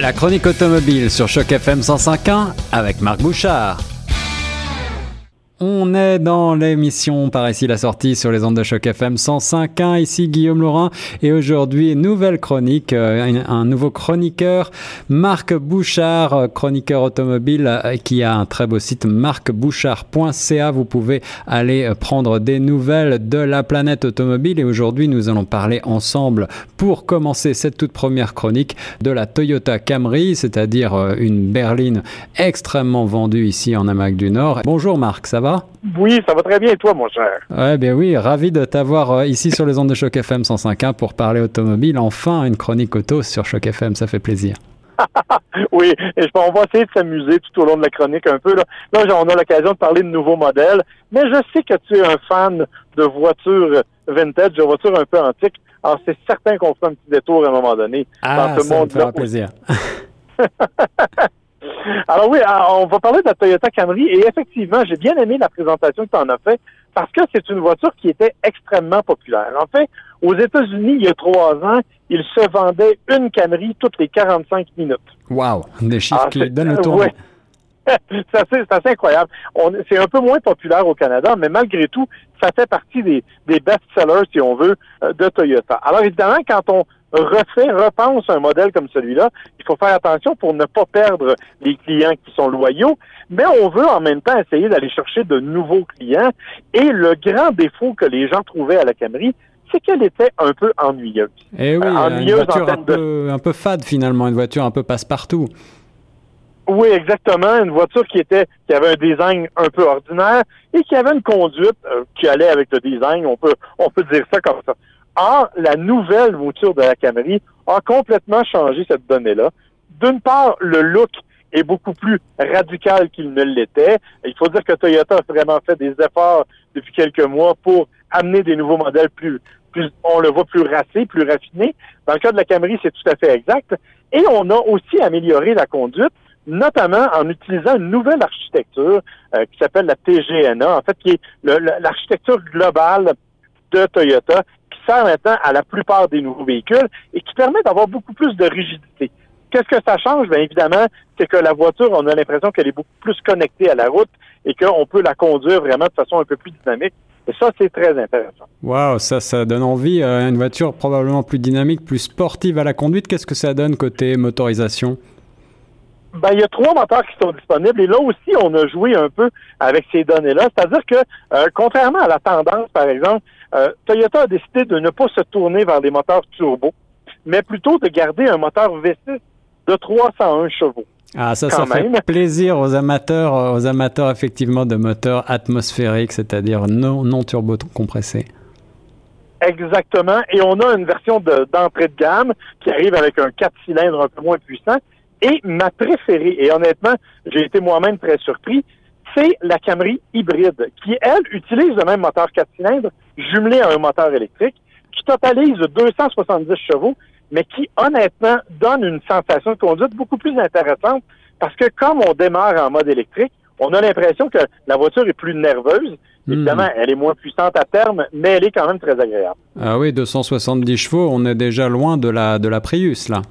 La chronique automobile sur Choc FM 105.1 avec Marc Bouchard. On est dans l'émission par ici la sortie sur les ondes de choc FM 105.1. Ici Guillaume Laurin et aujourd'hui nouvelle chronique, euh, un, nouveau chroniqueur, Marc Bouchard, euh, chroniqueur automobile euh, qui a un très beau site marcbouchard.ca. Vous pouvez aller prendre des nouvelles de la planète automobile et aujourd'hui nous allons parler ensemble pour commencer cette toute première chronique de la Toyota Camry, c'est-à-dire une berline extrêmement vendue ici en Amérique du Nord. Bonjour Marc, ça va? Oui, ça va très bien et toi, mon cher? Ouais, bien oui, ravi de t'avoir euh, ici sur les ondes de Choc FM 105.1 pour parler automobile. Enfin, une chronique auto sur Choc FM, ça fait plaisir. oui, et on va essayer de s'amuser tout au long de la chronique un peu. Là, là on a l'occasion de parler de nouveaux modèles, mais je sais que tu es un fan de voitures vintage, de voitures un peu antiques. Alors, c'est certain qu'on fera un petit détour à un moment donné ah, dans ce monde-là. Plaisir. Alors oui, on va parler de la Toyota Camry et effectivement, j'ai bien aimé la présentation que tu en as fait parce que c'est une voiture qui était extrêmement populaire. En fait, aux États-Unis, il y a trois ans, il se vendait une Camry toutes les 45 minutes. Wow, des chiffres ah, qui donnent le tour. c'est assez, incroyable. C'est un peu moins populaire au Canada, mais malgré tout, ça fait partie des, des best-sellers, si on veut, euh, de Toyota. Alors évidemment, quand on refait, repense un modèle comme celui-là, il faut faire attention pour ne pas perdre les clients qui sont loyaux, mais on veut en même temps essayer d'aller chercher de nouveaux clients. Et le grand défaut que les gens trouvaient à la Camry, c'est qu'elle était un peu ennuyeuse. Eh oui, euh, une voiture un, peu, un peu fade finalement, une voiture un peu passe-partout. Oui, exactement. Une voiture qui était, qui avait un design un peu ordinaire et qui avait une conduite euh, qui allait avec le design. On peut, on peut dire ça comme ça. Or, la nouvelle voiture de la Camry a complètement changé cette donnée-là. D'une part, le look est beaucoup plus radical qu'il ne l'était. Il faut dire que Toyota a vraiment fait des efforts depuis quelques mois pour amener des nouveaux modèles plus, plus on le voit plus racés, plus raffinés. Dans le cas de la Camry, c'est tout à fait exact. Et on a aussi amélioré la conduite notamment en utilisant une nouvelle architecture euh, qui s'appelle la TGNA, en fait, qui est l'architecture globale de Toyota, sert maintenant à la plupart des nouveaux véhicules et qui permet d'avoir beaucoup plus de rigidité. Qu'est-ce que ça change? Bien évidemment, c'est que la voiture, on a l'impression qu'elle est beaucoup plus connectée à la route et qu'on peut la conduire vraiment de façon un peu plus dynamique. Et ça, c'est très intéressant. Wow, ça, ça donne envie. Euh, une voiture probablement plus dynamique, plus sportive à la conduite. Qu'est-ce que ça donne côté motorisation? Ben, il y a trois moteurs qui sont disponibles et là aussi, on a joué un peu avec ces données-là. C'est-à-dire que, euh, contrairement à la tendance, par exemple, euh, Toyota a décidé de ne pas se tourner vers des moteurs turbo, mais plutôt de garder un moteur V6 de 301 chevaux. Ah, ça, ça fait plaisir aux amateurs, euh, aux amateurs effectivement de moteurs atmosphériques, c'est-à-dire non, non turbo compressés. Exactement. Et on a une version d'entrée de, de gamme qui arrive avec un 4 cylindres un peu moins puissant et ma préférée, et honnêtement, j'ai été moi-même très surpris, c'est la Camry hybride, qui, elle, utilise le même moteur 4 cylindres jumelé à un moteur électrique, qui totalise 270 chevaux, mais qui, honnêtement, donne une sensation de conduite beaucoup plus intéressante, parce que comme on démarre en mode électrique, on a l'impression que la voiture est plus nerveuse. Hmm. Évidemment, elle est moins puissante à terme, mais elle est quand même très agréable. Ah oui, 270 chevaux, on est déjà loin de la, de la Prius, là.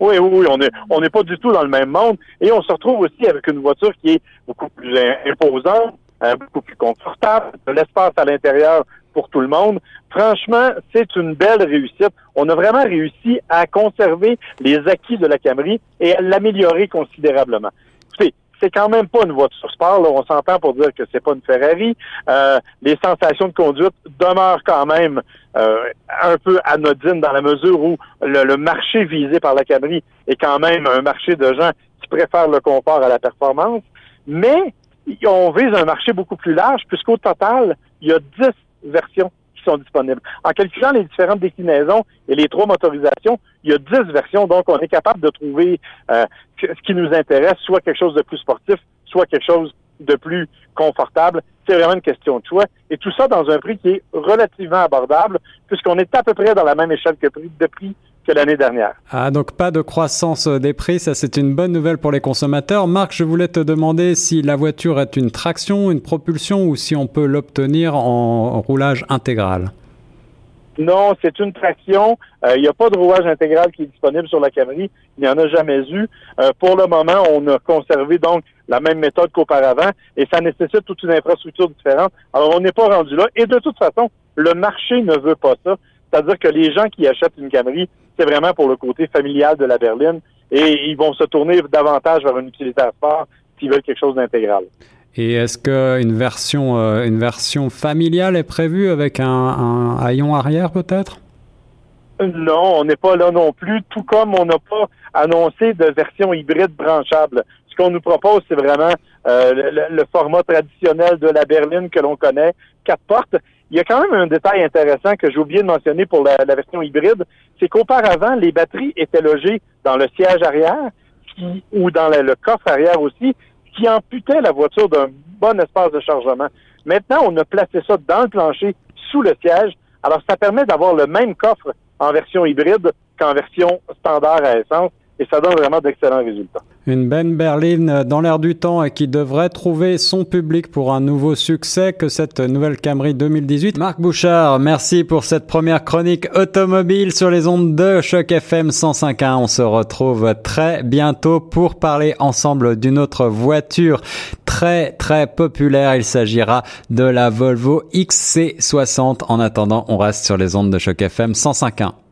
Oui, oui, oui, on n'est on est pas du tout dans le même monde. Et on se retrouve aussi avec une voiture qui est beaucoup plus imposante, hein, beaucoup plus confortable, de l'espace à l'intérieur pour tout le monde. Franchement, c'est une belle réussite. On a vraiment réussi à conserver les acquis de la Camry et à l'améliorer considérablement c'est quand même pas une voiture sport. Là. On s'entend pour dire que c'est pas une Ferrari. Euh, les sensations de conduite demeurent quand même euh, un peu anodines dans la mesure où le, marché visé par la Camry est quand même un marché de gens qui préfèrent le confort à la performance. Mais on vise un marché beaucoup plus large puisqu'au total, il y a 10 versions disponibles. En calculant les différentes déclinaisons et les trois motorisations, il y a dix versions, donc on est capable de trouver euh, ce qui nous intéresse, soit quelque chose de plus sportif, soit quelque chose de plus confortable. C'est vraiment une question de choix. Et tout ça dans un prix qui est relativement abordable, puisqu'on est à peu près dans la même échelle que prix, de prix que l'année dernière. Ah, donc pas de croissance des prix, ça c'est une bonne nouvelle pour les consommateurs. Marc, je voulais te demander si la voiture est une traction, une propulsion ou si on peut l'obtenir en roulage intégral. Non, c'est une traction. Euh, il n'y a pas de rouage intégral qui est disponible sur la Camry. Il n'y en a jamais eu. Euh, pour le moment, on a conservé donc la même méthode qu'auparavant et ça nécessite toute une infrastructure différente. Alors, on n'est pas rendu là. Et de toute façon, le marché ne veut pas ça. C'est-à-dire que les gens qui achètent une Camry, c'est vraiment pour le côté familial de la berline et ils vont se tourner davantage vers un utilitaire sport s'ils veulent quelque chose d'intégral. Et est-ce qu'une version, euh, une version familiale est prévue avec un, un haillon arrière peut-être? Non, on n'est pas là non plus, tout comme on n'a pas annoncé de version hybride branchable. Ce qu'on nous propose, c'est vraiment euh, le, format traditionnel de la berline que l'on connaît, quatre portes. Il y a quand même un détail intéressant que j'ai oublié de mentionner pour la, version hybride, c'est qu'auparavant, les batteries étaient logées dans le siège arrière ou dans le, coffre arrière aussi, qui amputait la voiture d'un bon espace de chargement. Maintenant, on a placé ça dans le plancher, sous le siège. Alors, ça permet d'avoir le même coffre en version hybride qu'en version standard à essence et ça donne vraiment d'excellents résultats. Une belle berline dans l'air du temps et qui devrait trouver son public pour un nouveau succès que cette nouvelle Camry 2018. Marc Bouchard, merci pour cette première chronique automobile sur les ondes de Choc FM 105.1. On se retrouve très bientôt pour parler ensemble d'une autre voiture très très populaire. Il s'agira de la Volvo XC60. En attendant, on reste sur les ondes de Choc FM 105.1.